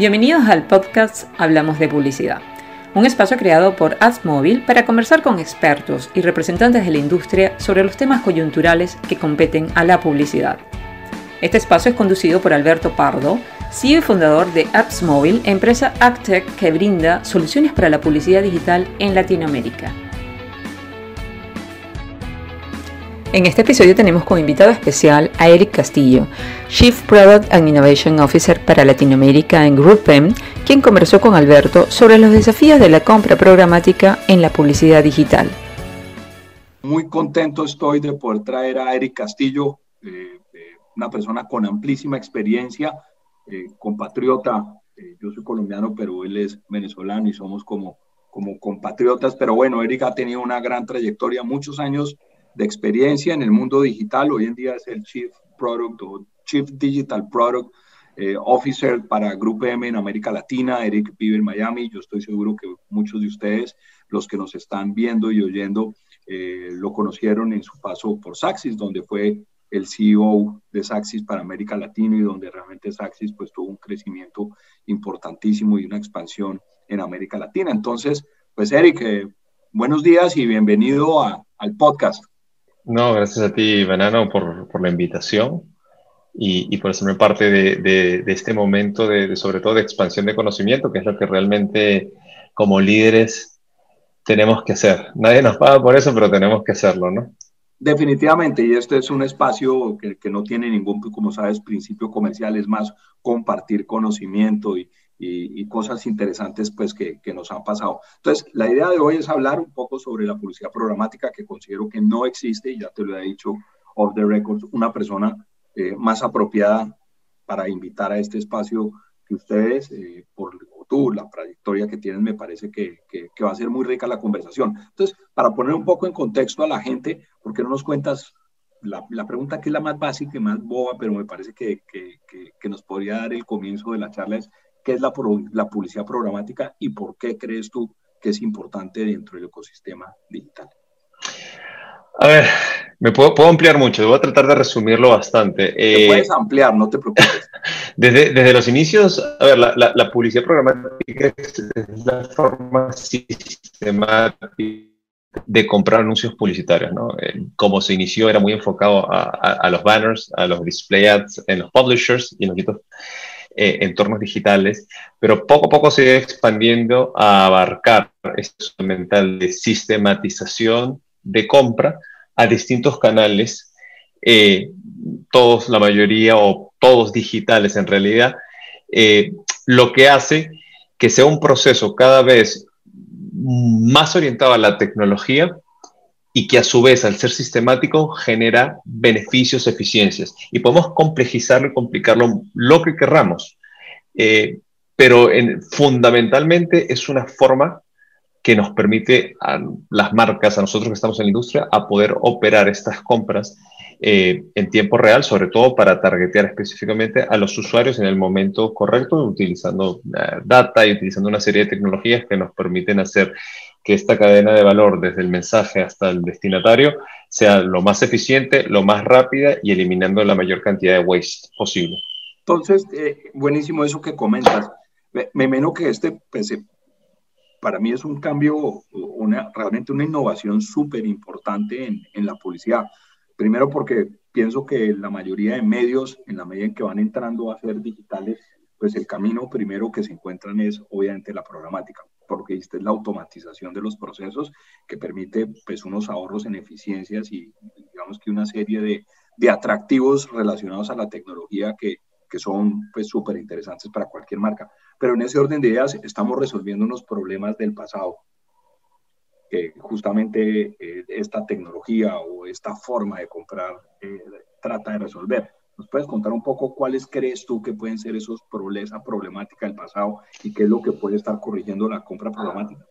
Bienvenidos al podcast Hablamos de Publicidad, un espacio creado por AdsMobile para conversar con expertos y representantes de la industria sobre los temas coyunturales que competen a la publicidad. Este espacio es conducido por Alberto Pardo, CEO y fundador de AdsMobile, empresa AgTech que brinda soluciones para la publicidad digital en Latinoamérica. En este episodio tenemos como invitado especial a Eric Castillo, Chief Product and Innovation Officer para Latinoamérica en GroupM, quien conversó con Alberto sobre los desafíos de la compra programática en la publicidad digital. Muy contento estoy de poder traer a Eric Castillo, eh, eh, una persona con amplísima experiencia, eh, compatriota. yo soy colombiano, pero él es venezolano y somos como, como compatriotas. Pero bueno, Eric ha tenido una gran trayectoria, muchos años de experiencia en el mundo digital. Hoy en día es el Chief Product o Chief Digital Product eh, Officer para Grupo M en América Latina. Eric vive en Miami. Yo estoy seguro que muchos de ustedes, los que nos están viendo y oyendo, eh, lo conocieron en su paso por Saxis, donde fue el CEO de Saxis para América Latina y donde realmente Saxis pues tuvo un crecimiento importantísimo y una expansión en América Latina. Entonces, pues Eric, eh, buenos días y bienvenido al podcast. No, gracias a ti, Banano, por, por la invitación y, y, por hacerme parte de, de, este momento de, sobre todo de expansión de conocimiento, que es lo que realmente como líderes tenemos que hacer. Nadie nos paga por eso, pero tenemos que hacerlo, ¿no? Definitivamente, y este es un espacio que, que no tiene ningún, como sabes, principio comercial, es más compartir conocimiento y, y, cosas interesantes pues que, que, nos han pasado. Entonces, la idea de hoy es hablar un poco sobre la publicidad programática que considero que no existe, y ya te lo he dicho off the record, una persona eh, más apropiada para invitar a este espacio que ustedes, eh, por tú, la trayectoria que tienen, me parece que, que, que, va a ser muy rica la conversación. Entonces, para poner un poco en contexto a la gente, ¿por qué no nos cuentas la, la, pregunta que es la más básica y más boba, pero me parece que, que, nos podría dar el comienzo de la charla es qué es la, la publicidad programática y por qué crees tú que es importante dentro del ecosistema digital. A ver, me puedo, puedo, ampliar mucho, voy a tratar de resumirlo bastante. Te eh, puedes ampliar, no te preocupes. desde, desde los inicios, a ver, la, la, la publicidad programática es, la forma sistemática de comprar anuncios publicitarios, ¿no? Eh, como se inició era muy enfocado a, a, a, los banners, a los display ads en los publishers y en los eh, entornos digitales, pero poco a poco se va expandiendo a abarcar este mental de sistematización de compra a distintos canales, eh, todos, la mayoría o todos digitales en realidad, eh, lo que hace que sea un proceso cada vez más orientado a la tecnología y que a su vez, al ser sistemático, genera beneficios, eficiencias. Y podemos complejizarlo y complicarlo lo que querramos. Eh, pero en, fundamentalmente es una forma que nos permite a las marcas, a nosotros que estamos en la industria, a poder operar estas compras eh, en tiempo real, sobre todo para targetear específicamente a los usuarios en el momento correcto, utilizando uh, data y utilizando una serie de tecnologías que nos permiten hacer que esta cadena de valor, desde el mensaje hasta el destinatario, sea lo más eficiente, lo más rápida y eliminando la mayor cantidad de waste posible. Entonces, eh, buenísimo eso que comentas. Me, me menos que este, pues, eh, para mí es un cambio, una, realmente una innovación súper importante en, en la publicidad. Primero porque pienso que la mayoría de medios, en la medida en que van entrando a ser digitales, pues el camino primero que se encuentran es obviamente la programática porque esta es la automatización de los procesos que permite pues unos ahorros en eficiencias y digamos que una serie de, de atractivos relacionados a la tecnología que, que son pues súper interesantes para cualquier marca. Pero en ese orden de ideas estamos resolviendo unos problemas del pasado que justamente eh, esta tecnología o esta forma de comprar eh, trata de resolver. ¿Nos puedes contar un poco cuáles crees tú que pueden ser esos problemas, problemática del pasado y qué es lo que puede estar corrigiendo la compra programática?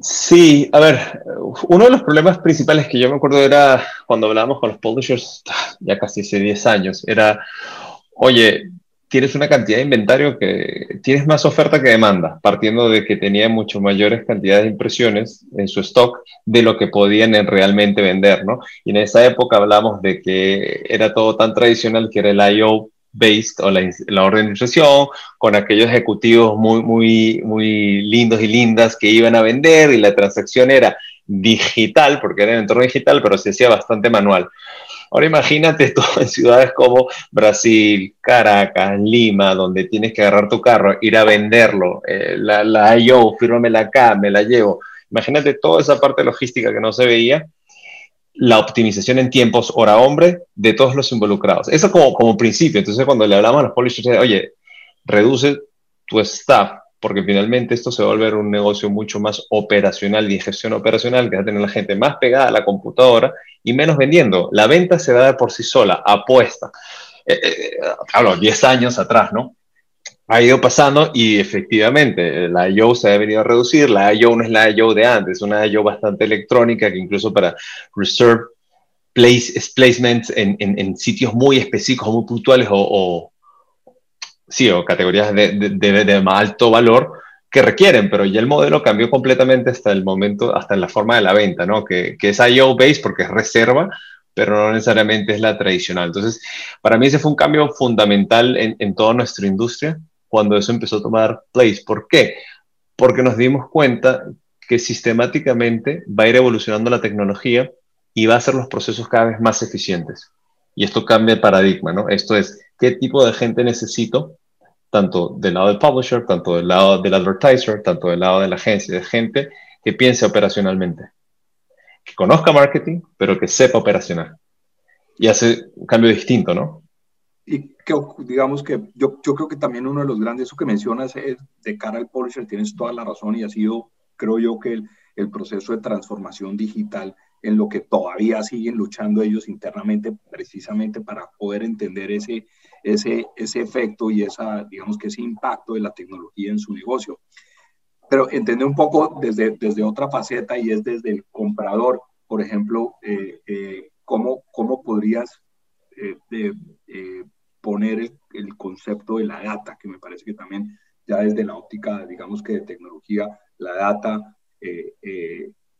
Sí, a ver, uno de los problemas principales que yo me acuerdo era cuando hablábamos con los publishers, ya casi hace 10 años, era, oye, tienes una cantidad de inventario que tienes más oferta que demanda, partiendo de que tenía mucho mayores cantidades de impresiones en su stock de lo que podían realmente vender, ¿no? Y en esa época hablamos de que era todo tan tradicional que era el I.O. based o la, orden de instrucción, con aquellos ejecutivos muy, muy, muy lindos y lindas que iban a vender y la transacción era digital, porque era en entorno digital, pero se hacía bastante manual. Ahora imagínate todo en ciudades como Brasil, Caracas, Lima, donde tienes que agarrar tu carro, ir a venderlo, eh, la, la IO, fírmamela acá, me la llevo. Imagínate toda esa parte logística que no se veía, la optimización en tiempos hora hombre de todos los involucrados. Eso como, como principio. Entonces cuando le hablamos a los publishers, oye, reduce tu staff, porque finalmente esto se va a volver un negocio mucho más operacional y gestión operacional, que va a tener la gente más pegada a la computadora y menos vendiendo. La venta se da de por sí sola, apuesta. Eh, eh, hablo, 10 años atrás, ¿no? Ha ido pasando y efectivamente la I.O. se ha venido a reducir. La I.O. no es la I.O. de antes, es una I.O. bastante electrónica que incluso para reserve place, placements en, en, sitios muy específicos, muy puntuales o, sí, o categorías de, de, de, más alto valor, que requieren, pero ya el modelo cambió completamente hasta el momento, hasta en la forma de la venta, ¿no? Que, que es IO-based porque es reserva, pero no necesariamente es la tradicional. Entonces, para mí ese fue un cambio fundamental en, en toda nuestra industria cuando eso empezó a tomar place. ¿Por qué? Porque nos dimos cuenta que sistemáticamente va a ir evolucionando la tecnología y va a hacer los procesos cada vez más eficientes. Y esto cambia el paradigma, ¿no? Esto es, ¿qué tipo de gente necesito tanto del lado del publisher, tanto del lado del advertiser, tanto del lado de la agencia, de gente que piense operacionalmente, que conozca marketing, pero que sepa operacional. Y hace un cambio distinto, ¿no? Y que, digamos que yo, yo creo que también uno de los grandes, eso que mencionas es de cara al publisher, tienes toda la razón y ha sido, creo yo, que el, el proceso de transformación digital en lo que todavía siguen luchando ellos internamente precisamente para poder entender ese, ese, ese efecto y esa, digamos que ese impacto de la tecnología en su negocio. Pero entender un poco desde, desde otra faceta y es desde el comprador, por ejemplo, eh, eh, ¿cómo, ¿cómo, podrías eh, poner el, el, concepto de la data, que me parece que también ya desde la óptica, digamos que de tecnología, la data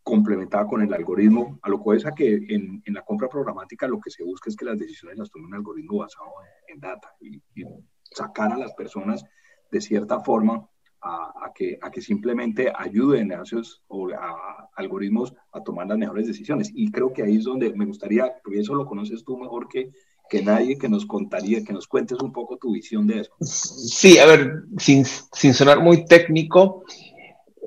complementada con el algoritmo, a lo que es a que en, en, la compra programática lo que se busca es que las decisiones las tome un algoritmo basado en, data y, sacar a las personas de cierta forma a, que, simplemente ayuden a esos o a algoritmos a tomar las mejores decisiones. Y creo que ahí es donde me gustaría, porque eso lo conoces tú mejor que, que nadie, que nos contaría, que nos cuentes un poco tu visión de eso. Sí, a ver, sin, sin sonar muy técnico,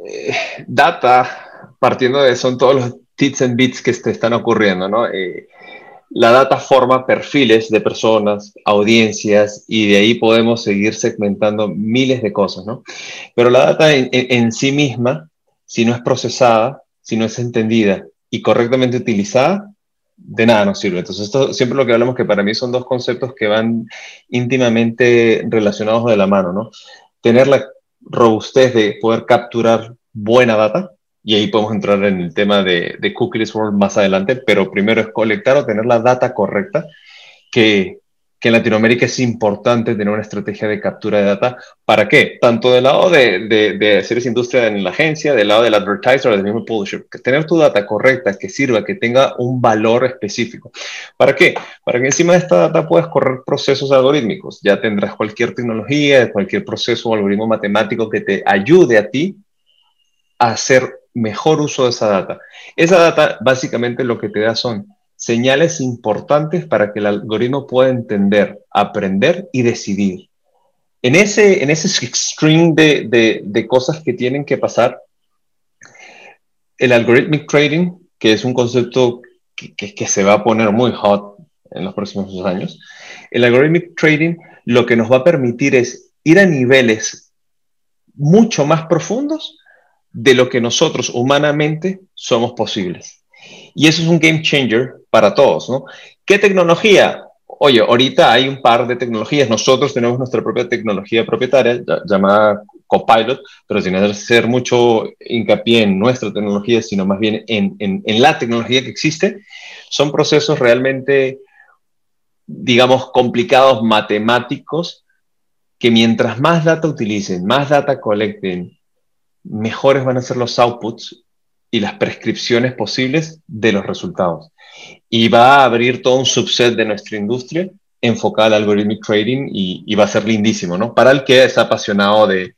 eh, data partiendo de son todos los tits and bits que te están ocurriendo, ¿no? Eh, la data forma perfiles de personas, audiencias, y de ahí podemos seguir segmentando miles de cosas, ¿no? Pero la data en, sí misma, si no es procesada, si no es entendida y correctamente utilizada, de nada nos sirve. Entonces, esto siempre lo que hablamos que para mí son dos conceptos que van íntimamente relacionados de la mano, ¿no? Tener la robustez de poder capturar buena data, y ahí podemos entrar en el tema de, de Cookies World más adelante, pero primero es colectar o tener la data correcta, que, que en Latinoamérica es importante tener una estrategia de captura de data. ¿Para qué? Tanto del lado de, de, de hacer esa industria en la agencia, del lado del advertiser, del mismo publisher, que tener tu data correcta, que sirva, que tenga un valor específico. ¿Para qué? Para que encima de esta data puedas correr procesos algorítmicos. Ya tendrás cualquier tecnología, cualquier proceso o algoritmo matemático que te ayude a ti a hacer mejor uso de esa data. Esa data básicamente lo que te da son señales importantes para que el algoritmo pueda entender, aprender y decidir. En ese, en ese string de, de, cosas que tienen que pasar, el algorithmic trading, que es un concepto que, se va a poner muy hot en los próximos años, el algorithmic trading lo que nos va a permitir es ir a niveles mucho más profundos de lo que nosotros humanamente somos posibles. Y eso es un game changer para todos, ¿no? ¿Qué tecnología? Oye, ahorita hay un par de tecnologías. Nosotros tenemos nuestra propia tecnología propietaria llamada Copilot, pero sin hacer mucho hincapié en nuestra tecnología, sino más bien en, en, en la tecnología que existe. Son procesos realmente, digamos, complicados, matemáticos, que mientras más data utilicen, más data colecten mejores van a ser los outputs y las prescripciones posibles de los resultados. Y va a abrir todo un subset de nuestra industria enfocada al algoritmic trading y, va a ser lindísimo, ¿no? Para el que está apasionado de,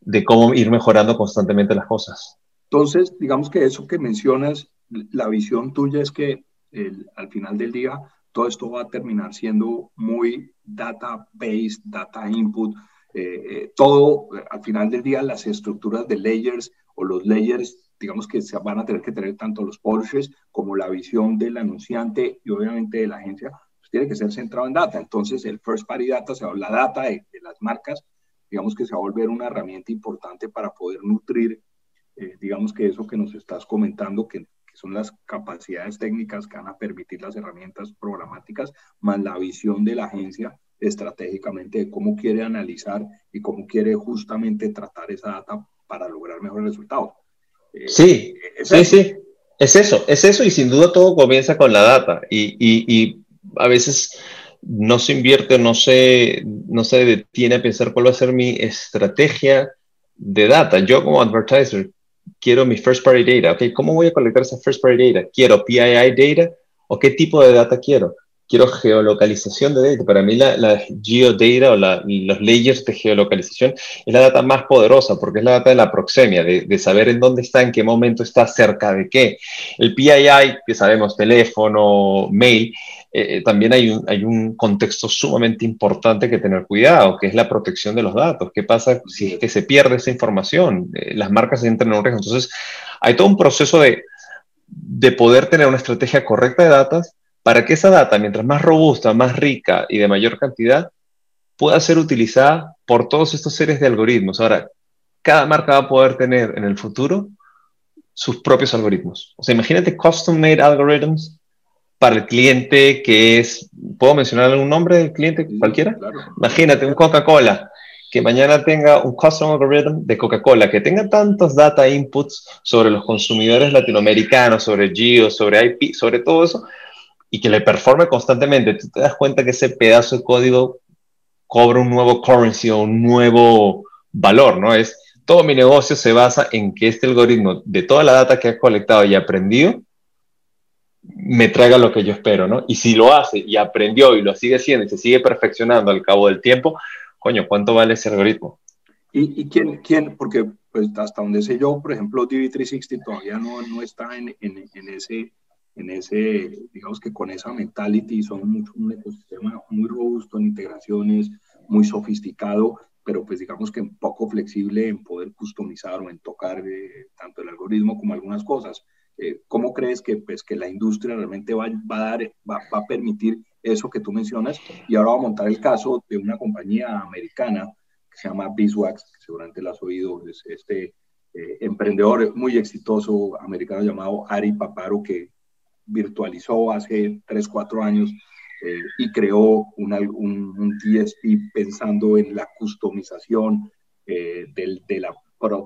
de cómo ir mejorando constantemente las cosas. Entonces, digamos que eso que mencionas, la visión tuya es que al final del día todo esto va a terminar siendo muy data-based, data input, eh, eh, todo, al final del día, las estructuras de layers o los layers, digamos que se van a tener que tener tanto los publishers como la visión del anunciante y obviamente de la agencia, pues tiene que ser centrado en data. Entonces, el first party data, o sea, la data de, las marcas, digamos que se va a volver una herramienta importante para poder nutrir, eh, digamos que eso que nos estás comentando, que son las capacidades técnicas que van a permitir las herramientas programáticas, más la visión de la agencia estratégicamente de cómo quiere analizar y cómo quiere justamente tratar esa data para lograr mejores resultados. Eh, sí, sí, sí. Es eso, es eso y sin duda todo comienza con la data y, y, a veces no se invierte, no se, no se detiene a pensar cuál va a ser mi estrategia de data. Yo como advertiser quiero mi first party data, ¿ok? ¿Cómo voy a colectar esa first party data? ¿Quiero PII data o qué tipo de data quiero? Quiero geolocalización de data. Para mí la, la geodata o los layers de geolocalización es la data más poderosa porque es la data de la proxemia, de, de, saber en dónde está, en qué momento está, cerca de qué. El PII, que sabemos, teléfono, mail, eh, también hay un, hay un contexto sumamente importante que tener cuidado, que es la protección de los datos. ¿Qué pasa si es que se pierde esa información? Eh, las marcas entran en un riesgo. Entonces, hay todo un proceso de, de poder tener una estrategia correcta de datos para que esa data, mientras más robusta, más rica y de mayor cantidad, pueda ser utilizada por todos estos seres de algoritmos. Ahora, cada marca va a poder tener en el futuro sus propios algoritmos. O sea, imagínate custom-made algorithms para el cliente que es, ¿puedo mencionar algún nombre del cliente cualquiera? Imagínate un Coca-Cola que mañana tenga un custom algorithm de Coca-Cola, que tenga tantos data inputs sobre los consumidores latinoamericanos, sobre Geo, sobre IP, sobre todo eso, y que le performe constantemente. Tú te das cuenta que ese pedazo de código cobra un nuevo currency o un nuevo valor, ¿no? Es todo mi negocio se basa en que este algoritmo de toda la data que ha colectado y aprendido me traiga lo que yo espero, ¿no? Y si lo hace y aprendió y lo sigue haciendo y se sigue perfeccionando al cabo del tiempo, coño, ¿cuánto vale ese algoritmo? ¿Y, y quién, quién? Porque pues hasta donde sé yo, por ejemplo, DV360 todavía no, no está en, en, en, ese, en ese, digamos que con esa mentality, son un ecosistema muy robusto en integraciones, muy sofisticado, pero pues digamos que un poco flexible en poder customizar o en tocar eh, tanto el algoritmo como algunas cosas. Eh, ¿Cómo crees que, pues, que la industria realmente va, va a dar, va, va, a permitir eso que tú mencionas? Y ahora voy a montar el caso de una compañía americana que se llama Beeswax, que seguramente la has oído, es este eh, emprendedor muy exitoso americano llamado Ari Paparo, que virtualizó hace 3, 4 años eh, y creó un, un, DSP pensando en la customización del, de la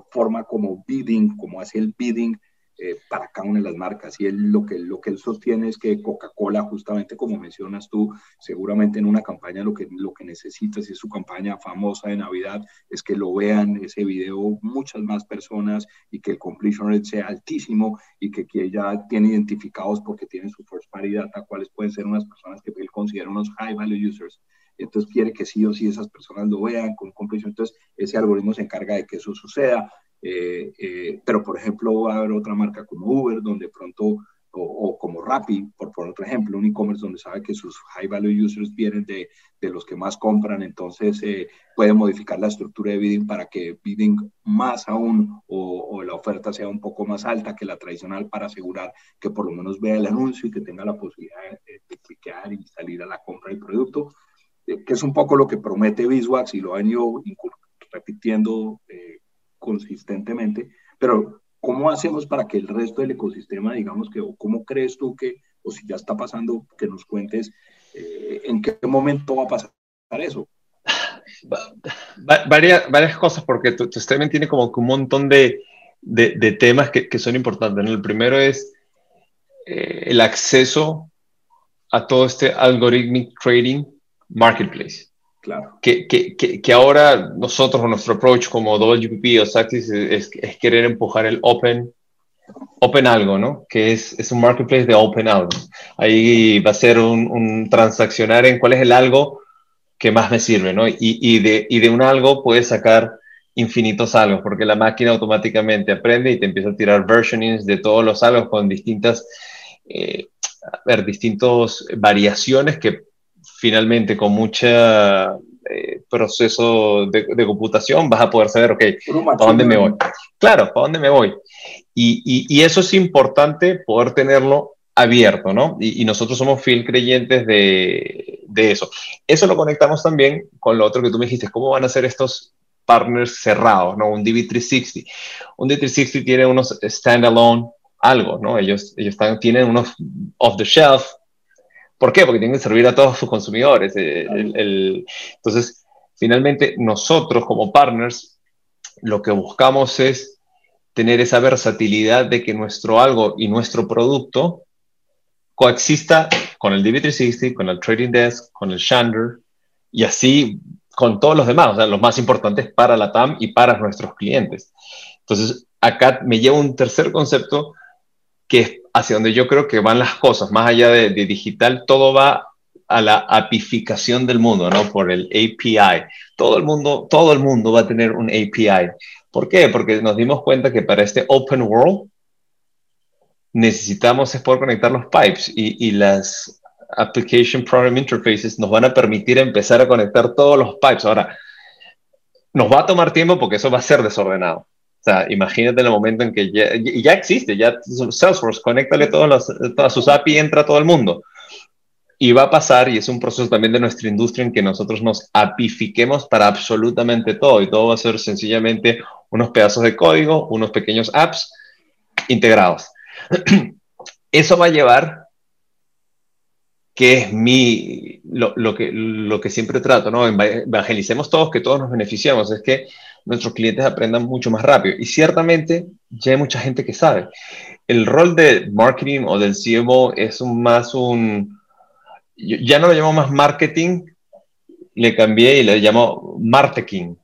forma como bidding, como hace el bidding eh, para cada una de las marcas. Y él, lo, que, lo que él sostiene es que Coca-Cola, justamente como mencionas tú, seguramente en una campaña lo que, lo que necesita, si es su campaña famosa de Navidad, es que lo vean ese video muchas más personas y que el completion rate sea altísimo y que, que ya tiene identificados porque tiene su first party data cuáles pueden ser unas personas que él considera unos high value users entonces quiere que sí o sí esas personas lo vean con completion. Entonces, ese algoritmo se encarga de que eso suceda. Eh, eh, pero, por ejemplo, va a haber otra marca como Uber, donde pronto, o, como Rappi, por, por otro ejemplo, un e-commerce donde sabe que sus high value users vienen de, de los que más compran, entonces eh, puede modificar la estructura de bidding para que bidding más aún o, o, la oferta sea un poco más alta que la tradicional para asegurar que por lo menos vea el anuncio y que tenga la posibilidad de, de clicar y salir a la compra del producto, que es un poco lo que promete Biswax y lo han ido repitiendo eh, consistentemente, pero ¿cómo hacemos para que el resto del ecosistema, digamos que, o cómo crees tú que, o si ya está pasando, que nos cuentes eh, en qué momento va a pasar eso? varias, varias cosas, porque tu, tu tiene como un montón de, de, temas que, que, son importantes. El primero es eh, el acceso a todo este algorithmic trading marketplace. Claro. Que, que, que, ahora nosotros, nuestro approach como WPP o Saxis es, es, querer empujar el open Open Algo, ¿no? Que es, es, un marketplace de Open Algo. Ahí va a ser un, un, transaccionar en cuál es el algo que más me sirve, ¿no? Y, y, de, y de un algo puedes sacar infinitos algos, porque la máquina automáticamente aprende y te empieza a tirar versionings de todos los algos con distintas, eh, ver, distintas variaciones que finalmente con mucha eh, proceso de, de, computación vas a poder saber, ok, ¿para dónde me voy? Claro, ¿para dónde me voy? Y, y, y eso es importante poder tenerlo abierto, ¿no? Y, y, nosotros somos fiel creyentes de, de, eso. Eso lo conectamos también con lo otro que tú me dijiste, ¿cómo van a ser estos partners cerrados, ¿no? Un DB360. Un DB360 tiene unos standalone algo, ¿no? Ellos, ellos están, tienen unos off the shelf. ¿Por qué? Porque tienen que servir a todos sus consumidores. Eh, el, el, entonces, finalmente, nosotros como partners, lo que buscamos es tener esa versatilidad de que nuestro algo y nuestro producto coexista con el DB360, con el Trading Desk, con el Shander, y así con todos los demás, o sea, los más importantes para la TAM y para nuestros clientes. Entonces, acá me lleva un tercer concepto que es hacia donde yo creo que van las cosas, más allá de, de digital, todo va a la apificación del mundo, ¿no? Por el API. Todo el mundo, todo el mundo va a tener un API. ¿Por qué? Porque nos dimos cuenta que para este open world necesitamos es poder conectar los pipes y, y las Application Program Interfaces nos van a permitir empezar a conectar todos los pipes. Ahora, nos va a tomar tiempo porque eso va a ser desordenado. O sea, imagínate el momento en que ya, ya existe, ya Salesforce, conéctale todas, las, todas sus API y entra todo el mundo. Y va a pasar, y es un proceso también de nuestra industria en que nosotros nos apifiquemos para absolutamente todo. Y todo va a ser sencillamente unos pedazos de código, unos pequeños apps integrados. Eso va a llevar que es mi, lo, lo, que, lo que siempre trato, ¿no? Evangelicemos todos, que todos nos beneficiamos, es que nuestros clientes aprendan mucho más rápido. Y ciertamente ya hay mucha gente que sabe. El rol de marketing o del CMO es un, más un, ya no lo llamo más marketing, le cambié y le llamo marketing.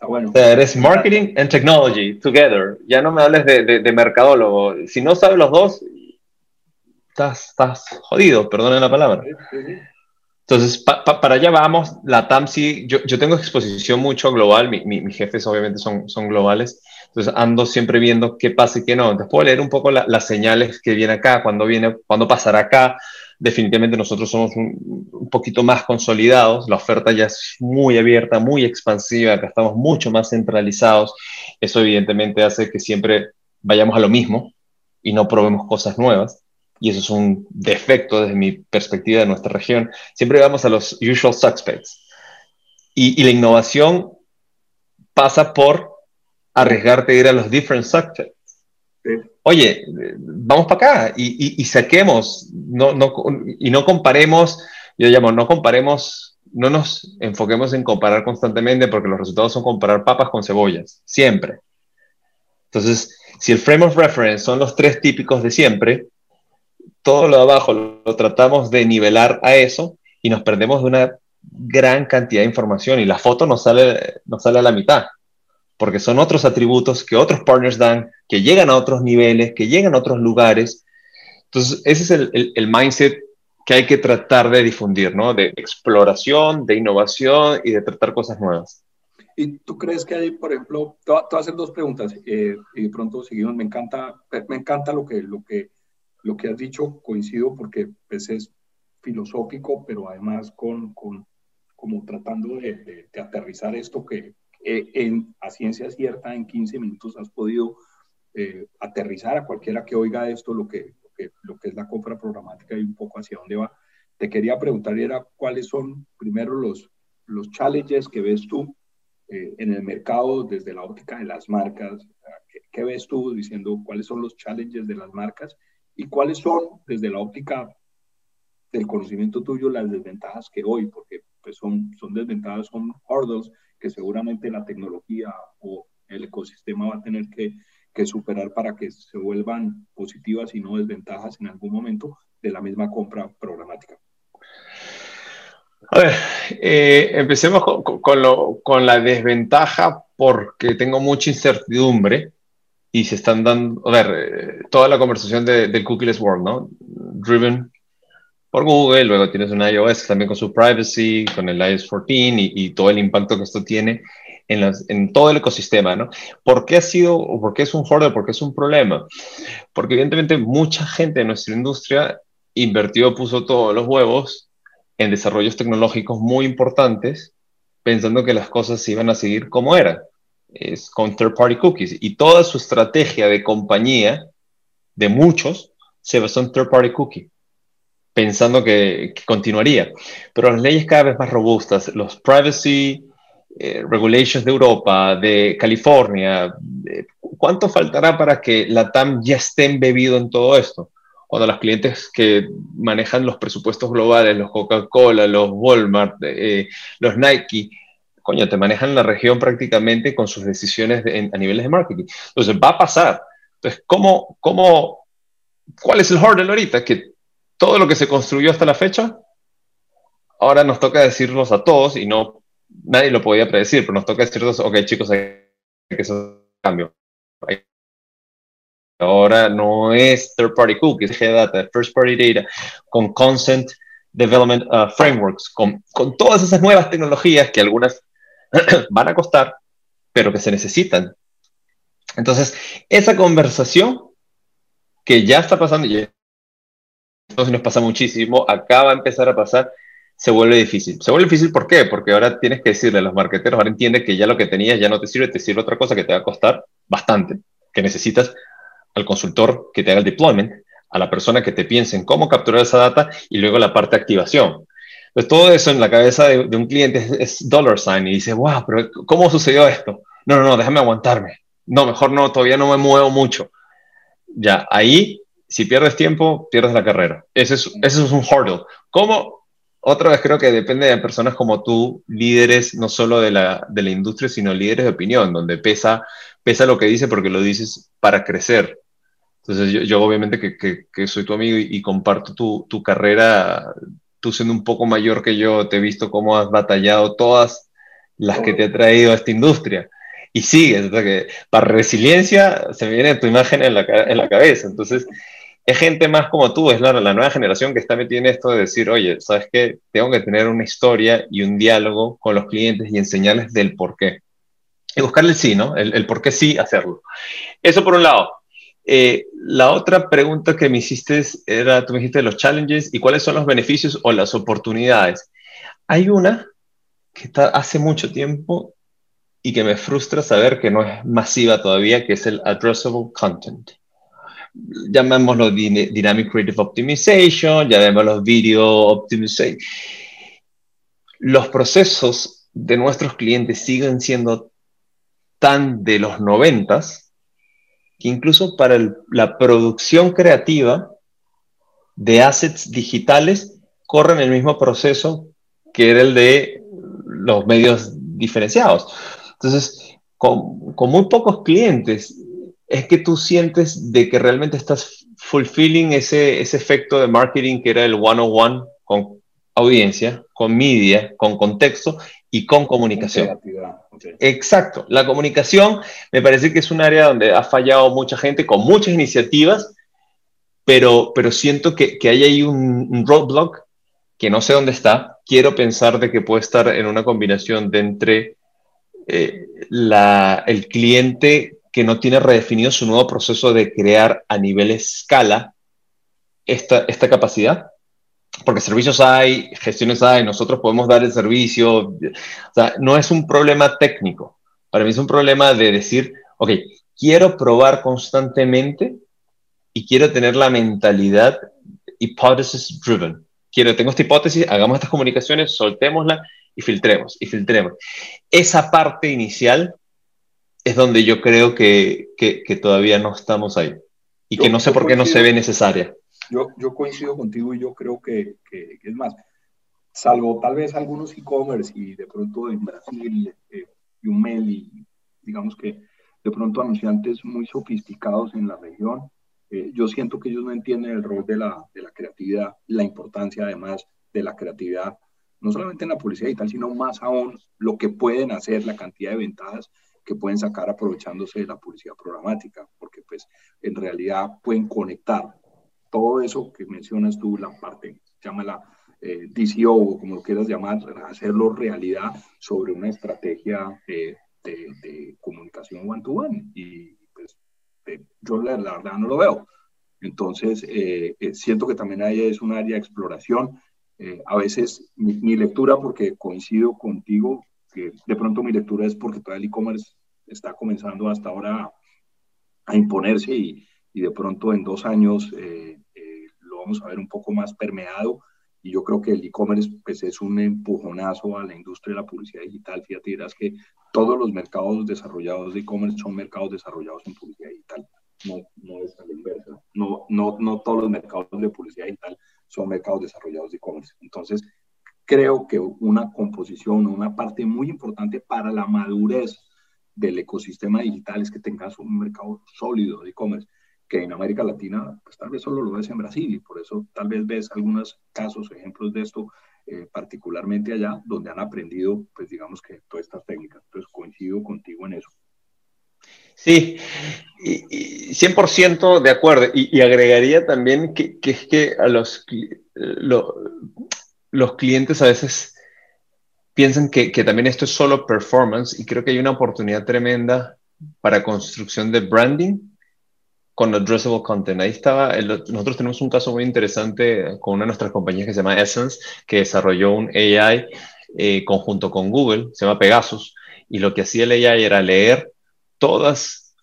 Ah, bueno. O sea, eres marketing and technology together. Ya no me hables de, de, de mercadólogo. Si no sabes los dos, estás, estás jodido, perdonen la palabra. Entonces, pa, pa, para allá vamos. La TAM sí, yo, yo tengo exposición mucho global, mi, mi, mis jefes obviamente son, son globales, entonces ando siempre viendo qué pasa y qué no. Entonces puedo leer un poco la, las señales que viene acá, cuando viene, cuando pasará acá. Definitivamente nosotros somos un, un, poquito más consolidados, la oferta ya es muy abierta, muy expansiva, acá estamos mucho más centralizados. Eso evidentemente hace que siempre vayamos a lo mismo y no probemos cosas nuevas y eso es un defecto desde mi perspectiva de nuestra región, siempre vamos a los usual suspects. Y, y la innovación pasa por arriesgarte a ir a los different suspects. Oye, vamos para acá y, y, y, saquemos, no, no, y no comparemos, yo llamo, no comparemos, no nos enfoquemos en comparar constantemente porque los resultados son comparar papas con cebollas, siempre. Entonces, si el frame of reference son los tres típicos de siempre, todo lo de abajo lo, tratamos de nivelar a eso y nos perdemos de una gran cantidad de información y la foto nos sale, nos sale a la mitad, porque son otros atributos que otros partners dan, que llegan a otros niveles, que llegan a otros lugares. Entonces, ese es el, el, el mindset que hay que tratar de difundir, ¿no? De exploración, de innovación y de tratar cosas nuevas. ¿Y tú crees que hay, por ejemplo, te voy a hacer dos preguntas eh, y de pronto seguimos, me encanta, me encanta lo que, lo que lo que has dicho coincido porque pues, es filosófico, pero además con, con como tratando de, de, de, aterrizar esto que eh, en, a ciencia cierta en 15 minutos has podido eh, aterrizar a cualquiera que oiga esto lo que, lo que, lo que es la compra programática y un poco hacia dónde va. Te quería preguntar era cuáles son primero los, los challenges que ves tú eh, en el mercado desde la óptica de las marcas. ¿Qué, ¿Qué ves tú diciendo cuáles son los challenges de las marcas? Y cuáles son, desde la óptica del conocimiento tuyo, las desventajas que hoy, porque pues son, son desventajas, son hurdles que seguramente la tecnología o el ecosistema va a tener que, que superar para que se vuelvan positivas y no desventajas en algún momento de la misma compra programática. A ver, eh, empecemos con, lo, con, la desventaja porque tengo mucha incertidumbre y se están dando, a ver, eh, toda la conversación de, del cookieless world, ¿no? Driven por Google, luego tienes un iOS también con su privacy, con el iOS 14 y, y todo el impacto que esto tiene en, las, en, todo el ecosistema, ¿no? ¿Por qué ha sido, o por qué es un hurdle, por qué es un problema? Porque evidentemente mucha gente de nuestra industria invirtió, puso todos los huevos en desarrollos tecnológicos muy importantes, pensando que las cosas iban a seguir como eran, es con third-party cookies. Y toda su estrategia de compañía, de muchos, se basó en third-party cookie pensando que, que, continuaría. Pero las leyes cada vez más robustas, los privacy eh, regulations de Europa, de California, ¿cuánto faltará para que la TAM ya esté embebido en todo esto? Cuando los clientes que manejan los presupuestos globales, los Coca-Cola, los Walmart, eh, los Nike, coño, te manejan la región prácticamente con sus decisiones de, en, a niveles de marketing. Entonces, va a pasar. Entonces, ¿cómo, cómo, ¿cuál es el hurdle ahorita? Que todo lo que se construyó hasta la fecha, ahora nos toca decirlos a todos y no, nadie lo podía predecir, pero nos toca decirlos, ok chicos, hay que hacer cambio. Ahora no es third party cookies, es data, first party data, con consent development uh, frameworks, con, con todas esas nuevas tecnologías que algunas van a costar, pero que se necesitan. Entonces, esa conversación que ya está pasando y entonces nos pasa muchísimo, acá va a empezar a pasar, se vuelve difícil. Se vuelve difícil, ¿por qué? Porque ahora tienes que decirle a los marqueteros, ahora entiende que ya lo que tenías ya no te sirve, te sirve otra cosa que te va a costar bastante, que necesitas al consultor que te haga el deployment, a la persona que te piense en cómo capturar esa data y luego la parte de activación. Pues todo eso en la cabeza de, de un cliente es, es, dollar sign y dice, wow, pero ¿cómo sucedió esto? No, no, no, déjame aguantarme. No, mejor no, todavía no me muevo mucho. Ya, ahí si pierdes tiempo, pierdes la carrera. Ese es, ese es un hurdle. ¿Cómo? Otra vez creo que depende de personas como tú, líderes no solo de la, de la industria, sino líderes de opinión, donde pesa, pesa lo que dice porque lo dices para crecer. Entonces yo, yo obviamente que, que, que, soy tu amigo y, y comparto tu, tu, carrera, tú siendo un poco mayor que yo, te he visto cómo has batallado todas las que te ha traído a esta industria. Y sigues, sea que para resiliencia se me viene tu imagen en la, en la cabeza. Entonces, es gente más como tú, es la, la, nueva generación que está metida en esto de decir, oye, ¿sabes qué? Tengo que tener una historia y un diálogo con los clientes y enseñarles del por qué. Y buscarle el sí, ¿no? El, el por qué sí hacerlo. Eso por un lado. Eh, la otra pregunta que me hiciste era, tú me dijiste los challenges y cuáles son los beneficios o las oportunidades. Hay una que está hace mucho tiempo y que me frustra saber que no es masiva todavía, que es el addressable content llamémoslo Dynamic Creative Optimization, llamémoslo Video Optimization. Los procesos de nuestros clientes siguen siendo tan de los noventas que incluso para la producción creativa de assets digitales corren el mismo proceso que era el de los medios diferenciados. Entonces, con, con muy pocos clientes es que tú sientes de que realmente estás fulfilling ese, ese efecto de marketing que era el one-on-one con audiencia, con media, con contexto y con comunicación. Okay. Exacto. La comunicación me parece que es un área donde ha fallado mucha gente con muchas iniciativas, pero, pero siento que, que hay ahí un, un roadblock que no sé dónde está. Quiero pensar de que puede estar en una combinación de entre eh, la, el cliente que no tiene redefinido su nuevo proceso de crear a nivel escala esta, esta capacidad. Porque servicios hay, gestiones hay, nosotros podemos dar el servicio. O sea, no es un problema técnico. Para mí es un problema de decir, ok, quiero probar constantemente y quiero tener la mentalidad hypothesis driven. Quiero, tengo esta hipótesis, hagamos estas comunicaciones, soltémosla y filtremos, y filtremos. Esa parte inicial es donde yo creo que, que, que todavía no estamos ahí y yo, que no sé por qué no se ve necesaria. Yo, yo coincido contigo y yo creo que, que, es más, salvo tal vez algunos e-commerce y de pronto en Brasil, eh, Yumel y digamos que de pronto anunciantes muy sofisticados en la región, eh, yo siento que ellos no entienden el rol de la, de la creatividad, la importancia además de la creatividad, no solamente en la publicidad y tal, sino más aún lo que pueden hacer, la cantidad de ventajas que pueden sacar aprovechándose de la publicidad programática, porque pues en realidad pueden conectar todo eso que mencionas tú, la parte, llámala eh, DCO o como lo quieras llamar, hacerlo realidad sobre una estrategia de, de, comunicación one-to-one. Y pues yo la, verdad no lo veo. Entonces, eh, eh, siento que también ahí es un área de exploración. a veces mi, mi, lectura, porque coincido contigo, que de pronto mi lectura es porque todavía el e-commerce está comenzando hasta ahora a imponerse y, y de pronto en dos años lo vamos a ver un poco más permeado y yo creo que el e-commerce pues, es un empujonazo a la industria de la publicidad digital. Fíjate, dirás que todos los mercados desarrollados de e-commerce son mercados desarrollados en publicidad digital. No, no es a la inversa. No, no, no todos los mercados de publicidad digital son mercados desarrollados de e-commerce. Entonces, creo que una composición, una parte muy importante para la madurez del ecosistema digital es que tengas un mercado sólido de e-commerce que en América Latina, pues tal vez solo lo ves en Brasil y por eso tal vez ves algunos casos, ejemplos de esto, eh, particularmente allá, donde han aprendido, pues digamos que todas estas técnicas. Entonces coincido contigo en eso. Sí, y, 100% de acuerdo. Y, agregaría también que, es que a los, los clientes a veces piensan que, que, también esto es solo performance y creo que hay una oportunidad tremenda para construcción de branding con addressable content. Ahí estaba, nosotros tenemos un caso muy interesante con una de nuestras compañías que se llama Essence, que desarrolló un AI eh, conjunto con Google, se llama Pegasus, y lo que hacía el AI era leer todas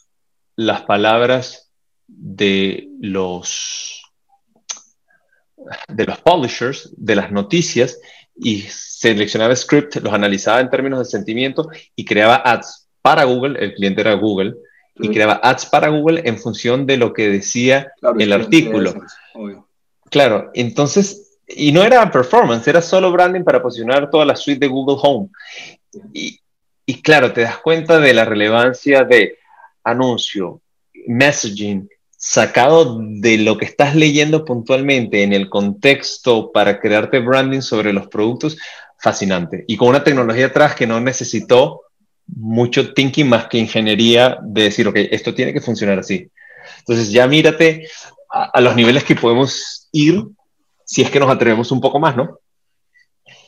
las palabras de los de los publishers, de las noticias, y seleccionaba script, los analizaba en términos de sentimiento y creaba ads para Google, el cliente era Google, y creaba ads para Google en función de lo que decía el artículo. claro, entonces, y no era performance, era solo branding para posicionar toda la suite de Google Home. Y, y claro, te das cuenta de la relevancia de anuncio, messaging, sacado de lo que estás leyendo puntualmente en el contexto para crearte branding sobre los productos, fascinante. Y con una tecnología atrás que no necesitó mucho thinking más que ingeniería de decir, ok, esto tiene que funcionar así. Entonces ya mírate a, los niveles que podemos ir si es que nos atrevemos un poco más, ¿no?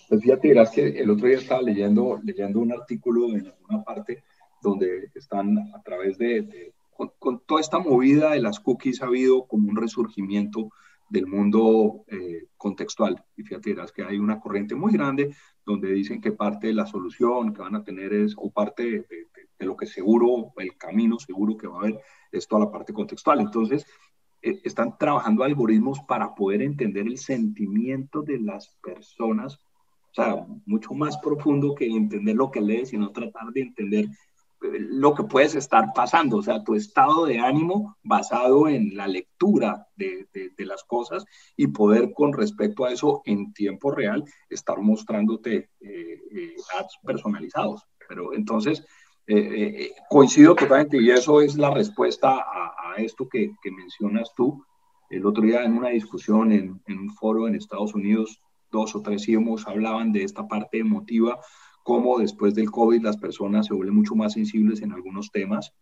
Pues fíjate, verás que el otro día estaba leyendo, leyendo un artículo en alguna parte donde están a través de, con, con, toda esta movida de las cookies ha habido como un resurgimiento del mundo eh, contextual. Y fíjate, verás que hay una corriente muy grande donde dicen que parte de la solución que van a tener es, o parte de, lo que seguro, el camino seguro que va a haber, es toda la parte contextual. Entonces, eh, están trabajando algoritmos para poder entender el sentimiento de las personas, o sea, mucho más profundo que entender lo que lees, sino tratar de entender lo que puedes estar pasando, o sea, tu estado de ánimo basado en la lectura de, de, las cosas y poder con respecto a eso en tiempo real estar mostrándote eh, eh, ads personalizados. Pero entonces, eh, coincido totalmente y eso es la respuesta a, esto que, que, mencionas tú. El otro día en una discusión en, en un foro en Estados Unidos, dos o tres íbamos hablaban de esta parte emotiva cómo después del COVID las personas se vuelven mucho más sensibles en algunos temas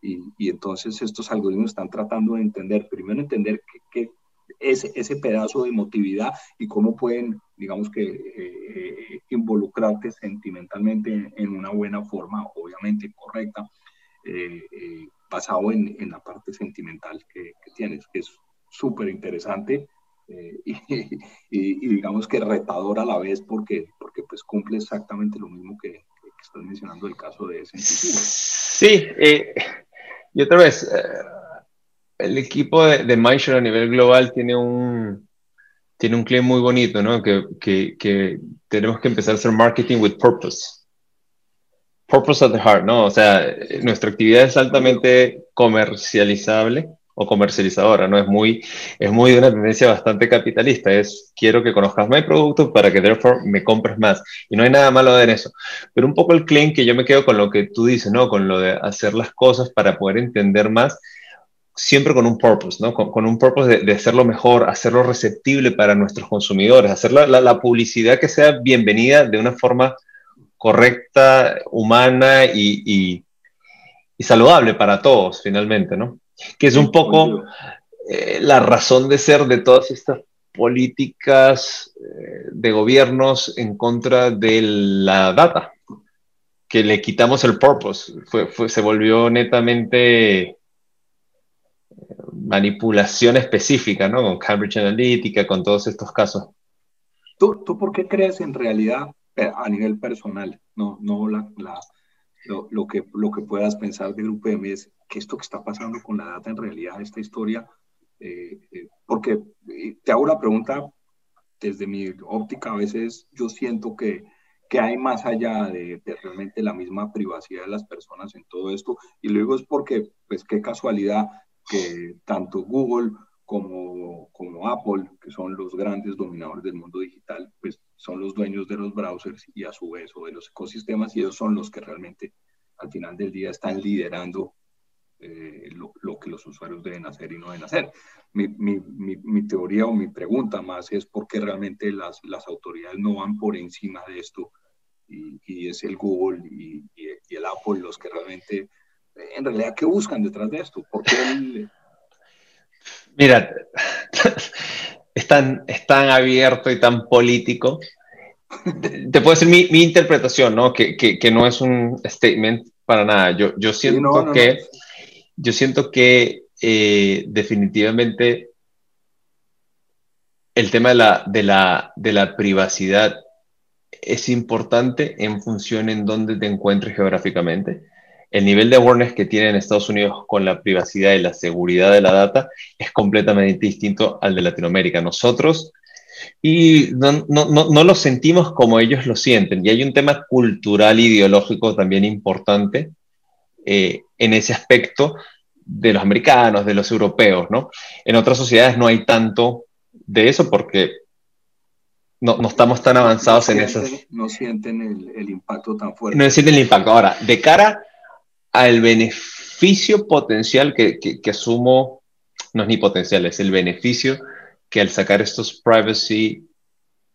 y, entonces estos algoritmos están tratando de entender, primero entender qué ese, ese pedazo de emotividad y cómo pueden, digamos que, eh, involucrarte sentimentalmente en una buena forma, obviamente correcta, eh, eh, basado en, en, la parte sentimental que, que tienes, que es súper interesante eh, y, digamos que retador a la vez porque, porque pues cumple exactamente lo mismo que, que estás mencionando el caso de ese Sí, eh, y otra vez, eh, el equipo de, de a nivel global tiene un, tiene un claim muy bonito, ¿no? Que, que, que, tenemos que empezar a hacer marketing with purpose. Purpose at the heart, ¿no? O sea, nuestra actividad es altamente comercializable o comercializadora, ¿no? Es muy, es muy una tendencia bastante capitalista, es quiero que conozcas mi producto para que therefore me compres más. Y no hay nada malo en eso. Pero un poco el claim que yo me quedo con lo que tú dices, ¿no? Con lo de hacer las cosas para poder entender más, siempre con un purpose, ¿no? Con, un purpose de, hacerlo mejor, hacerlo receptible para nuestros consumidores, hacer la, publicidad que sea bienvenida de una forma correcta, humana y y saludable para todos, finalmente, ¿no? Que es un poco eh, la razón de ser de todas estas políticas eh, de gobiernos en contra de la data, que le quitamos el purpose, se volvió netamente eh, manipulación específica, ¿no? Con Cambridge Analytica, con todos estos casos. ¿Tú, ¿Tú por qué crees en realidad a nivel personal, no, no la, lo, que, lo que puedas pensar de Grupo M es que esto que está pasando con la data en realidad, esta historia, eh, eh, porque te hago la pregunta desde mi óptica, a veces yo siento que, que hay más allá de, de, realmente la misma privacidad de las personas en todo esto, y luego es porque, pues qué casualidad que tanto Google como, como Apple, que son los grandes dominadores del mundo digital, pues son los dueños de los browsers y a su vez o de los ecosistemas y ellos son los que realmente al final del día están liderando eh, lo, lo, que los usuarios deben hacer y no deben hacer. Mi, mi, mi, teoría o mi pregunta más es por qué realmente las, las autoridades no van por encima de esto y, y es el Google y, y, el Apple los que realmente, en realidad, ¿qué buscan detrás de esto? ¿Por qué el, Mira, es tan, abierto y tan político. Te puedo decir mi, interpretación, ¿no? Que, no es un statement para nada. Yo, yo siento que, yo siento que eh, definitivamente el tema de la, de, la, de la privacidad es importante en función en dónde te encuentres geográficamente el nivel de awareness que tienen Estados Unidos con la privacidad y la seguridad de la data es completamente distinto al de Latinoamérica. Nosotros, y no, no, no, lo sentimos como ellos lo sienten. Y hay un tema cultural, ideológico también importante eh, en ese aspecto de los americanos, de los europeos, ¿no? En otras sociedades no hay tanto de eso porque no, no estamos tan avanzados en eso. No sienten el, el, impacto tan fuerte. No sienten el impacto. Ahora, de cara al beneficio potencial que, que, asumo, no es ni potencial, es el beneficio que al sacar estos privacy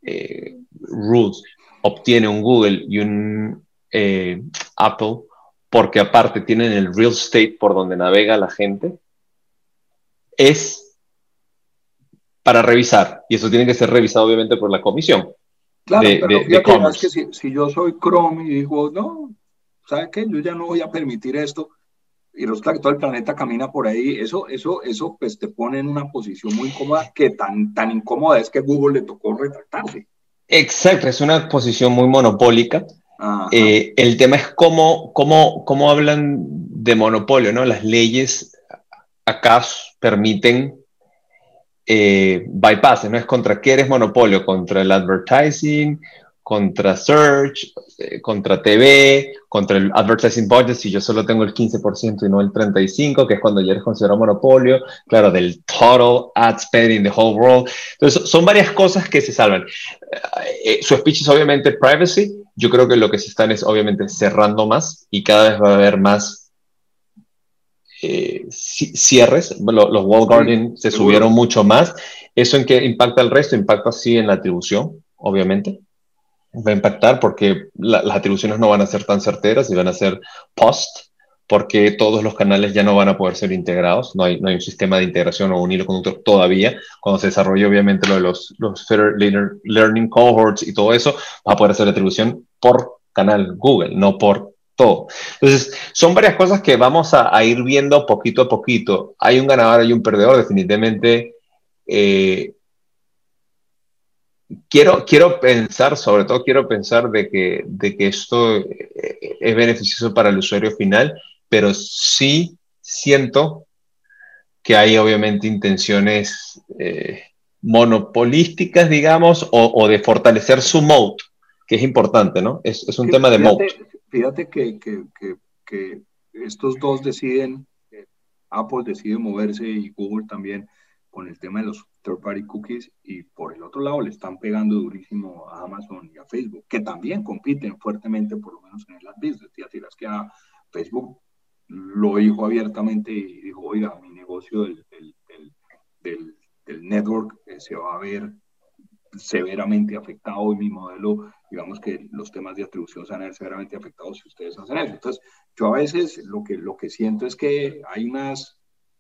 eh, rules obtiene un Google y un eh, Apple, porque aparte tienen el real estate por donde navega la gente, es para revisar. Y eso tiene que ser revisado obviamente por la comisión. Claro, de, pero que si, si, yo soy Chrome y digo, no, ¿sabe qué? Yo ya no voy a permitir esto. Y resulta que todo el planeta camina por ahí. Eso, eso, eso, pues te pone en una posición muy incómoda, que tan, tan incómoda es que Google le tocó retractarse. Exacto, es una posición muy monopólica. Eh, el tema es cómo, cómo, cómo hablan de monopolio, ¿no? Las leyes acá permiten eh, bypasses, ¿no? Es contra qué eres monopolio, contra el advertising, contra search, eh, contra TV, contra el advertising budget, si yo solo tengo el 15% y no el 35%, que es cuando ya eres considerado monopolio, claro, del total ad spend in the whole world. Entonces, son varias cosas que se salvan. Eh, su speech es obviamente privacy. Yo creo que lo que se están es obviamente cerrando más y cada vez va a haber más eh, cierres. Los, wall garden se subieron mucho más. ¿Eso en qué impacta el resto? Impacta así en la atribución, obviamente va a impactar porque las atribuciones no van a ser tan certeras y van a ser post, porque todos los canales ya no van a poder ser integrados, no hay, no hay un sistema de integración o un hilo conductor todavía. Cuando se desarrolle obviamente lo de los, los Learning Cohorts y todo eso, va a poder hacer atribución por canal Google, no por todo. Entonces, son varias cosas que vamos a, a ir viendo poquito a poquito. Hay un ganador, hay un perdedor, definitivamente. Eh, quiero, quiero pensar, sobre todo quiero pensar de que, de que esto eh, es beneficioso para el usuario final, pero sí siento que hay obviamente intenciones eh, monopolísticas, digamos, o, de fortalecer su moat, que es importante, ¿no? Es, es un tema de moat. Fíjate que, que, que, estos dos deciden, eh, Apple decide moverse y Google también con el tema de los third-party cookies y por el otro lado le están pegando durísimo a Amazon y a Facebook, que también compiten fuertemente, por lo menos en el ad business. Ya tiras que a Facebook lo dijo abiertamente y dijo, oiga, mi negocio del, del, del, del network eh, se va a ver severamente afectado y mi modelo, digamos que los temas de atribución se van a ver severamente afectados si ustedes hacen eso. Entonces, yo a veces lo que, lo que siento es que hay unas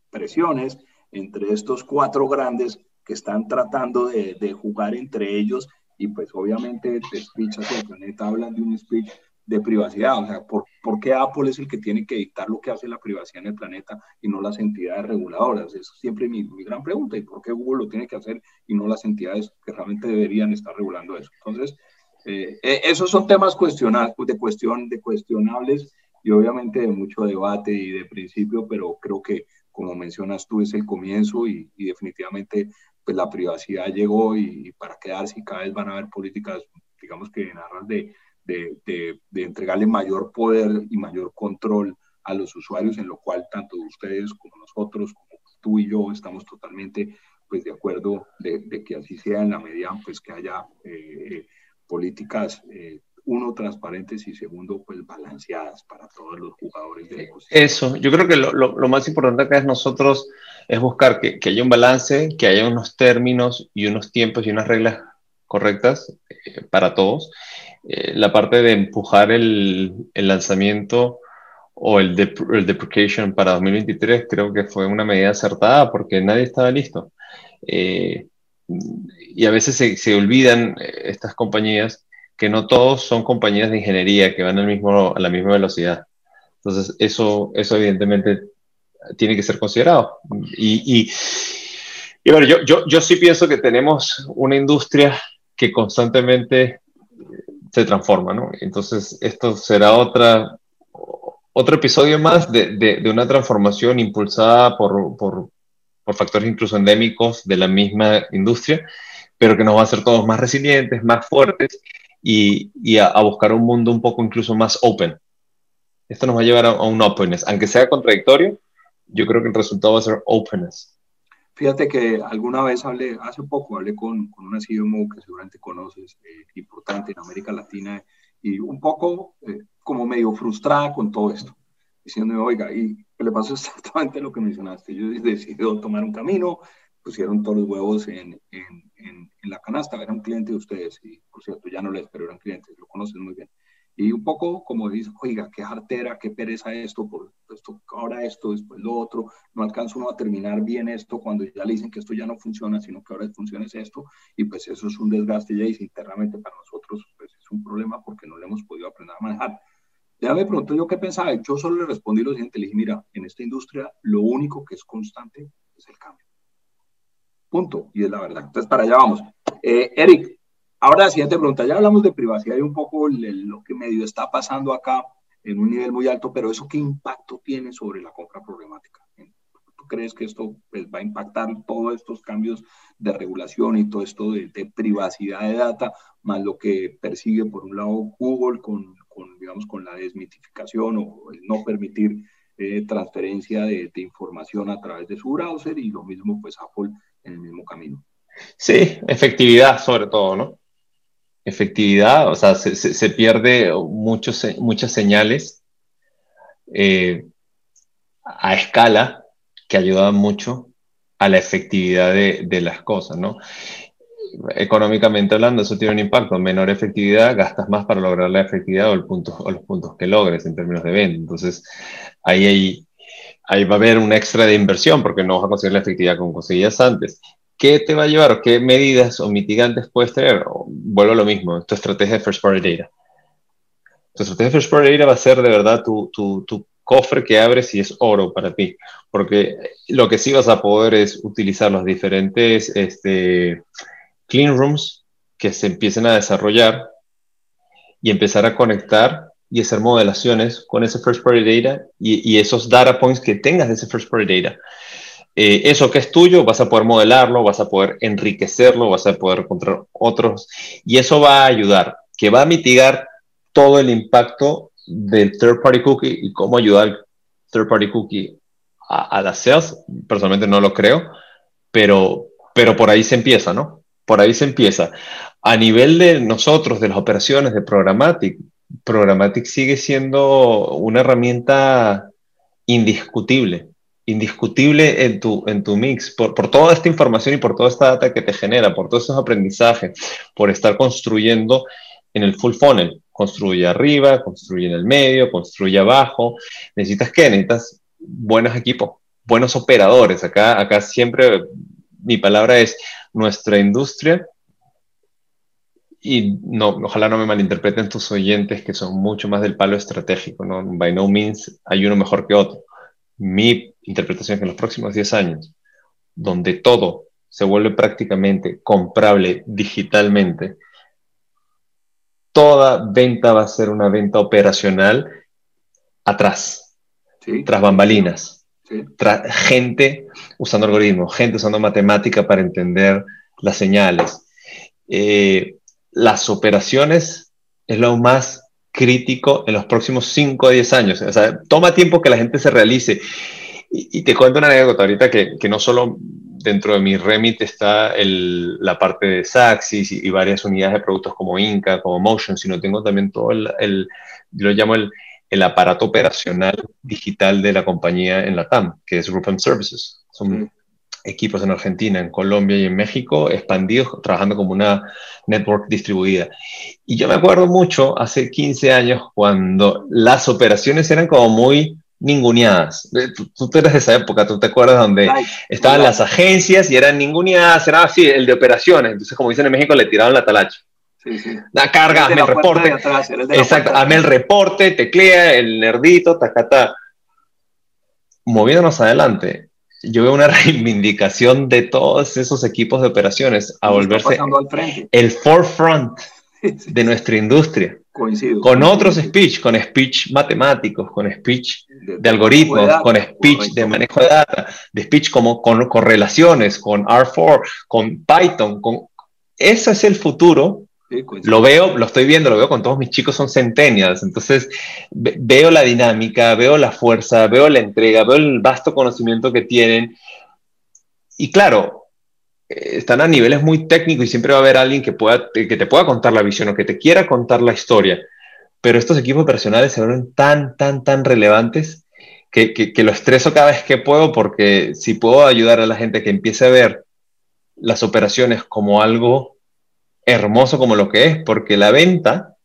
presiones entre estos cuatro grandes que están tratando de, de jugar entre ellos y pues obviamente de speech hacia el planeta hablan de un speech de privacidad. O sea, ¿por, ¿por, qué Apple es el que tiene que dictar lo que hace la privacidad en el planeta y no las entidades reguladoras? Esa es siempre mi, mi, gran pregunta. ¿Y por qué Google lo tiene que hacer y no las entidades que realmente deberían estar regulando eso? Entonces, eh, eh esos son temas de, cuestión, de cuestionables y obviamente de mucho debate y de principio, pero creo que, como mencionas tú, es el comienzo y, y definitivamente pues la privacidad llegó y, para quedarse y cada vez van a haber políticas, digamos que en aras de de, entregarle mayor poder y mayor control a los usuarios, en lo cual tanto ustedes como nosotros, como tú y yo, estamos totalmente pues, de acuerdo de, que así sea en la medida pues, que haya eh, políticas, eh, uno, transparentes y segundo, pues balanceadas para todos los jugadores del ecosistema. Eso, yo creo que lo, lo, más importante acá es nosotros, es buscar que, que, haya un balance, que haya unos términos y unos tiempos y unas reglas correctas eh, para todos eh, la parte de empujar el, el lanzamiento o el, el, deprecation para 2023 creo que fue una medida acertada porque nadie estaba listo. Eh, y a veces se, se, olvidan estas compañías que no todos son compañías de ingeniería que van al mismo, a la misma velocidad. Entonces, eso, eso evidentemente tiene que ser considerado. Y, y, bueno, yo, yo, yo sí pienso que tenemos una industria que constantemente se transforma, ¿no? Entonces, esto será otra, otro episodio más de, de, una transformación impulsada por, por, por, factores incluso endémicos de la misma industria, pero que nos va a hacer todos más resilientes, más fuertes y, y a, a, buscar un mundo un poco incluso más open. Esto nos va a llevar a, a un openness, aunque sea contradictorio, yo creo que el resultado va a ser openness. Fíjate que alguna vez hablé, hace poco hablé con, con una CMO que seguramente conoces, eh, importante en América Latina, y un poco eh, como medio frustrada con todo esto, diciéndome, oiga, y le pasó exactamente lo que mencionaste, yo decidí tomar un camino, pusieron todos los huevos en, en, en, en la canasta, era un cliente de ustedes, y por cierto, ya no les, pero eran clientes, lo conoces muy bien. Y un poco como dice, oiga, qué jartera, qué pereza esto, por esto, ahora esto, después lo otro, no alcanzo uno a terminar bien esto cuando ya le dicen que esto ya no funciona, sino que ahora funciona es esto, y pues eso es un desgaste ya dice internamente para nosotros, pues es un problema porque no le hemos podido aprender a manejar. Ya me preguntó yo qué pensaba, yo solo le respondí lo siguiente, le dije, mira, en esta industria lo único que es constante es el cambio. Punto, y es la verdad. Entonces, para allá vamos. Eh, Eric, Ahora, la siguiente pregunta, ya hablamos de privacidad y un poco lo que medio está pasando acá en un nivel muy alto, pero ¿eso qué impacto tiene sobre la compra problemática? ¿Tú crees que esto pues, va a impactar todos estos cambios de regulación y todo esto de, de, privacidad de data, más lo que persigue por un lado Google con, con digamos, con la desmitificación o el no permitir eh, transferencia de, de información a través de su browser y lo mismo pues Apple en el mismo camino? Sí, efectividad sobre todo, ¿no? efectividad, o sea, se, se, pierde muchos, muchas señales eh, a escala que ayudan mucho a la efectividad de, de, las cosas, ¿no? Económicamente hablando, eso tiene un impacto. Menor efectividad, gastas más para lograr la efectividad o, el punto, o los puntos que logres en términos de venta. Entonces, ahí, hay, ahí va a haber un extra de inversión porque no vas a conseguir la efectividad como conseguías antes. ¿Qué te va a llevar qué medidas o mitigantes puedes tener? Vuelvo a lo mismo, tu estrategia de first party data. Tu estrategia de first party data va a ser de verdad tu, tu, tu cofre que abres y es oro para ti, porque lo que sí vas a poder es utilizar los diferentes este, clean rooms que se empiecen a desarrollar y empezar a conectar y hacer modelaciones con ese first party data y, esos data points que tengas de ese first party data eh, eso que es tuyo vas a poder modelarlo, vas a poder enriquecerlo, vas a poder encontrar otros y eso va a ayudar, que va a mitigar todo el impacto del third party cookie y cómo ayudar al third party cookie a, a las sales. Personalmente no lo creo, pero, pero por ahí se empieza, ¿no? Por ahí se empieza. A nivel de nosotros, de las operaciones de Programmatic, Programmatic sigue siendo una herramienta indiscutible indiscutible en tu, en tu mix, por, por, toda esta información y por toda esta data que te genera, por todos esos aprendizajes, por estar construyendo en el full funnel. Construye arriba, construye en el medio, construye abajo. ¿Necesitas qué? Necesitas buenos equipos, buenos operadores. Acá, acá siempre mi palabra es nuestra industria y no, ojalá no me malinterpreten tus oyentes que son mucho más del palo estratégico, ¿no? By no means hay uno mejor que otro. Mi interpretación es que en los próximos 10 años, donde todo se vuelve prácticamente comprable digitalmente, toda venta va a ser una venta operacional atrás, tras bambalinas, tras gente usando algoritmos, gente usando matemática para entender las señales. Eh, las operaciones es lo más crítico en los próximos 5 a 10 años. O sea, toma tiempo que la gente se realice. Y, te cuento una anécdota ahorita que, que, no solo dentro de mi remit está la parte de Saxis y, varias unidades de productos como Inca, como Motion, sino tengo también todo el, lo llamo el, el, aparato operacional digital de la compañía en la TAM, que es Group Services. Son equipos en Argentina, en Colombia y en México, expandidos, trabajando como una network distribuida. Y yo me acuerdo mucho hace 15 años cuando las operaciones eran como muy ninguneadas. Eh, tú, tú eres de esa época, tú te acuerdas donde estaban las agencias y eran ninguneadas, era así, el de operaciones. Entonces, como dicen en México, le tiraban la talacha. Sí, sí. La carga, hazme el reporte. Exacto, hazme el reporte, teclea, el nerdito, tacata. Moviéndonos adelante, yo veo una reivindicación de todos esos equipos de operaciones a volverse el forefront de nuestra industria. Coincido. Con otros speech, con speech matemáticos, con speech de, algoritmos, con speech de manejo de data, de speech como con correlaciones, con R4, con Python, con ese es el futuro lo veo, lo estoy viendo, lo veo con todos mis chicos, son centenias. Entonces, veo la dinámica, veo la fuerza, veo la entrega, veo el vasto conocimiento que tienen. Y claro, eh, están a niveles muy técnicos y siempre va a haber alguien que, pueda, que te pueda contar la visión o que te quiera contar la historia. Pero estos equipos personales se vuelven tan, tan, tan relevantes que, que, que lo estreso cada vez que puedo porque si puedo ayudar a la gente que empiece a ver las operaciones como algo hermoso como lo que es, porque la venta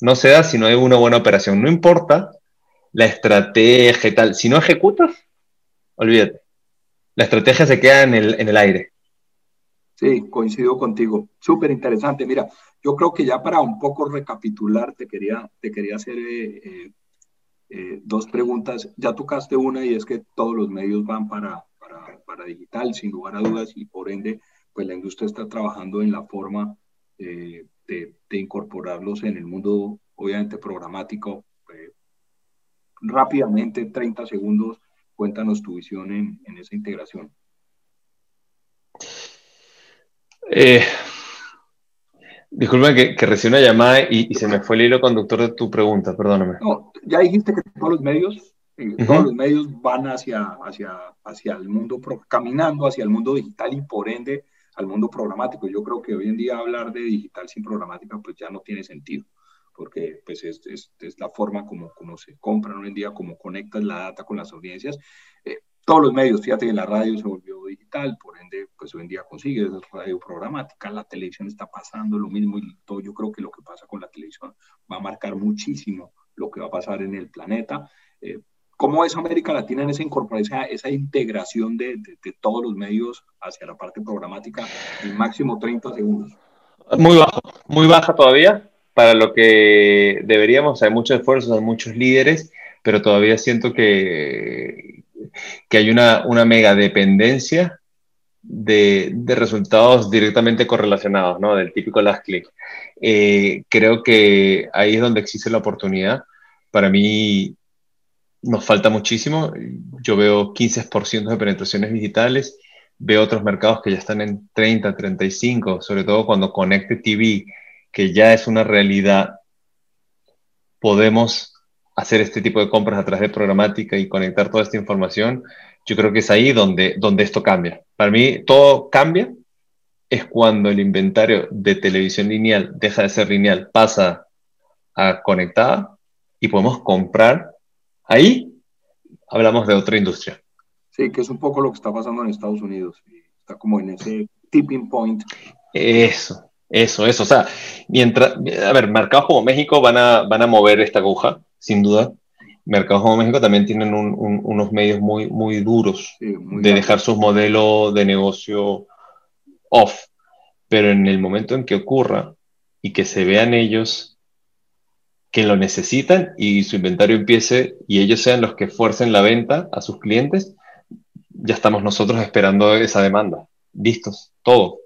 no se da si no hay una buena operación. No importa la estrategia y tal. Si no ejecutas, olvídate. La estrategia se queda en el, en el aire. Sí, coincido contigo. Súper interesante. Mira, yo creo que ya para un poco recapitular, te quería, te quería hacer eh, eh, eh, dos preguntas. Ya tocaste una y es que todos los medios van para, para, para digital, sin lugar a dudas, y por ende, pues la industria está trabajando en la forma eh, de, incorporarlos en el mundo, obviamente, programático. Eh, rápidamente, 30 segundos, cuéntanos tu visión en, en esa integración. Eh, disculpa que, que recibí una llamada y, se me fue el hilo conductor de tu pregunta, perdóname. No, ya dijiste que todos los medios, todos los medios van hacia, hacia, hacia el mundo, caminando hacia el mundo digital y por ende al mundo programático. Yo creo que hoy en día hablar de digital sin programática pues ya no tiene sentido, porque pues es, es, la forma como, como se compran hoy en día, como conectas la data con las audiencias. Eh, todos los medios, fíjate que la radio se volvió digital, por ende, pues hoy en día consigues radio programática, la televisión está pasando lo mismo y todo, yo creo que lo que pasa con la televisión va a marcar muchísimo lo que va a pasar en el planeta. Eh, ¿Cómo es América Latina en esa incorporación, esa integración de, de, todos los medios hacia la parte programática en máximo 30 segundos? Muy bajo, muy baja todavía para lo que deberíamos. Hay muchos esfuerzos, hay muchos líderes, pero todavía siento que, que hay una, una mega dependencia de, de, resultados directamente correlacionados, ¿no? Del típico last click. Eh, creo que ahí es donde existe la oportunidad. Para mí, nos falta muchísimo. Yo veo 15% de penetraciones digitales, veo otros mercados que ya están en 30, 35, sobre todo cuando Conecte TV, que ya es una realidad, podemos hacer este tipo de compras a través de programática y conectar toda esta información. Yo creo que es ahí donde, donde esto cambia. Para mí, todo cambia es cuando el inventario de televisión lineal deja de ser lineal, pasa a conectada y podemos comprar Ahí hablamos de otra industria. Sí, que es un poco lo que está pasando en Estados Unidos. Está como en ese tipping point. Eso, eso, eso. O sea, mientras, a ver, mercados como México van a, van a mover esta aguja, sin duda. Mercados como México también tienen unos medios muy, muy duros de dejar sus modelos de negocio off. Pero en el momento en que ocurra y que se vean ellos que lo necesitan y su inventario empiece y ellos sean los que fuercen la venta a sus clientes, ya estamos nosotros esperando esa demanda. Listos, todo.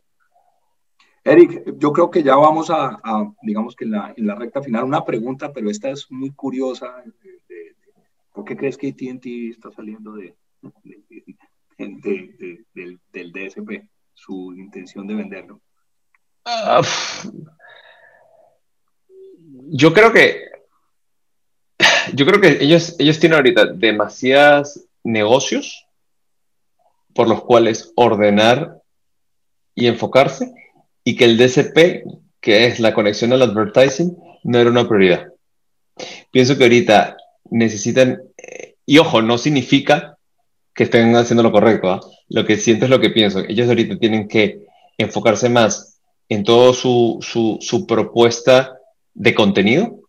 Eric, yo creo que ya vamos a, digamos que en la, en la, recta final, una pregunta, pero esta es muy curiosa. ¿Por qué crees que ATT está saliendo de, del, del, DSP, su intención de venderlo? Ah, yo creo que yo creo que ellos, ellos tienen ahorita demasiados negocios por los cuales ordenar y enfocarse y que el DCP, que es la conexión al advertising, no era una prioridad. Pienso que ahorita necesitan, eh, y ojo, no significa que estén haciendo lo correcto, ¿ah? lo que siento es lo que pienso. Ellos ahorita tienen que enfocarse más en toda su, su, su propuesta de contenido.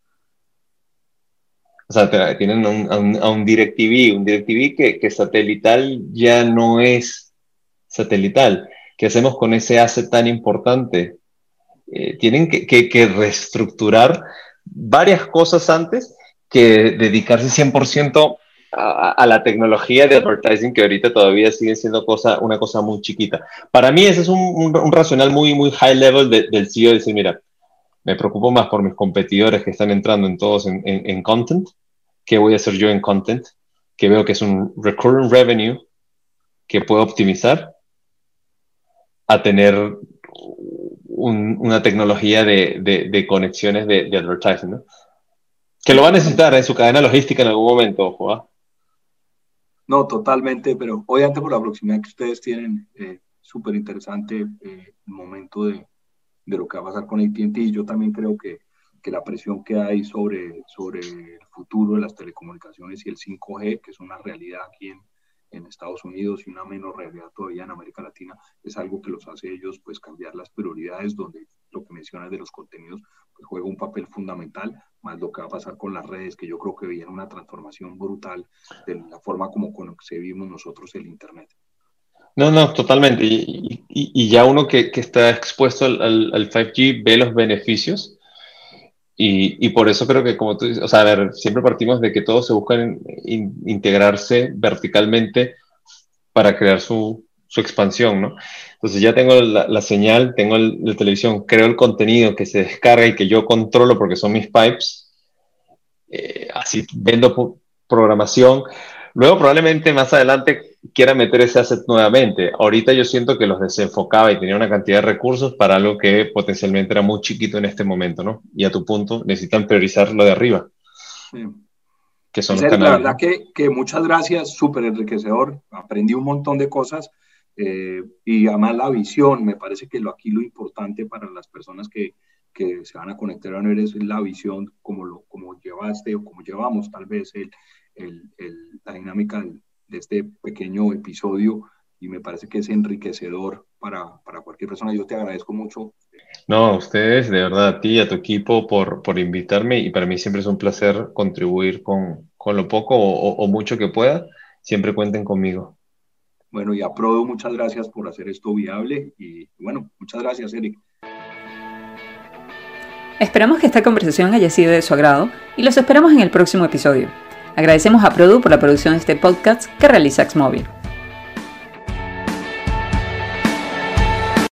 O sea, tienen un, a, un, a, un, DirecTV, un DirecTV que, que satelital ya no es satelital. ¿Qué hacemos con ese asset tan importante? Eh, tienen que, que, reestructurar varias cosas antes que dedicarse 100% a, a, la tecnología de advertising que ahorita todavía sigue siendo cosa, una cosa muy chiquita. Para mí ese es un, un, un racional muy, muy high level de, del CEO de decir, mira, me preocupo más por mis competidores que están entrando en todos en, en, en content, que voy a hacer yo en content, que veo que es un recurring revenue que puedo optimizar, a tener un, una tecnología de, de, de conexiones de, de, advertising, ¿no? Que lo va a necesitar en su cadena logística en algún momento, ojo. ¿ah? No, totalmente, pero obviamente por la proximidad que ustedes tienen, eh, súper interesante eh, el momento de, de lo que va a pasar con AT&T. Yo también creo que, que, la presión que hay sobre, sobre el futuro de las telecomunicaciones y el 5G, que es una realidad aquí en, en Estados Unidos y una menor realidad todavía en América Latina, es algo que los hace ellos pues cambiar las prioridades, donde lo que mencionas de los contenidos pues, juega un papel fundamental, más lo que va a pasar con las redes, que yo creo que viene una transformación brutal de la forma como concebimos nosotros el Internet. No, no, totalmente. Y, y, y ya uno que, que, está expuesto al, al, al 5G ve los beneficios. Y, y, por eso creo que, como tú dices, o sea, a ver, siempre partimos de que todos se buscan in, integrarse verticalmente para crear su, su, expansión, ¿no? Entonces ya tengo la, la señal, tengo el, la televisión, creo el contenido que se descarga y que yo controlo porque son mis pipes. Eh, así vendo programación. Luego probablemente más adelante quiera meter ese asset nuevamente. Ahorita yo siento que los desenfocaba y tenía una cantidad de recursos para algo que potencialmente era muy chiquito en este momento, ¿no? Y a tu punto, necesitan priorizar lo de arriba. Sí. Que son los canales. La verdad que, que muchas gracias, súper enriquecedor. Aprendí un montón de cosas eh, y además la visión, me parece que lo, aquí lo importante para las personas que, que se van a conectar a ver es la visión como, lo, como llevaste o como llevamos tal vez el, el, el, la dinámica del, de este pequeño episodio y me parece que es enriquecedor para, para cualquier persona. Yo te agradezco mucho. No, a ustedes, de verdad, a ti y a tu equipo por, por invitarme y para mí siempre es un placer contribuir con, con lo poco o, o, mucho que pueda. Siempre cuenten conmigo. Bueno, y a Prodo, muchas gracias por hacer esto viable y bueno, muchas gracias, Eric. Esperamos que esta conversación haya sido de su agrado y los esperamos en el próximo episodio. Agradecemos a Produ por la producción de este podcast que realiza Xmóvil.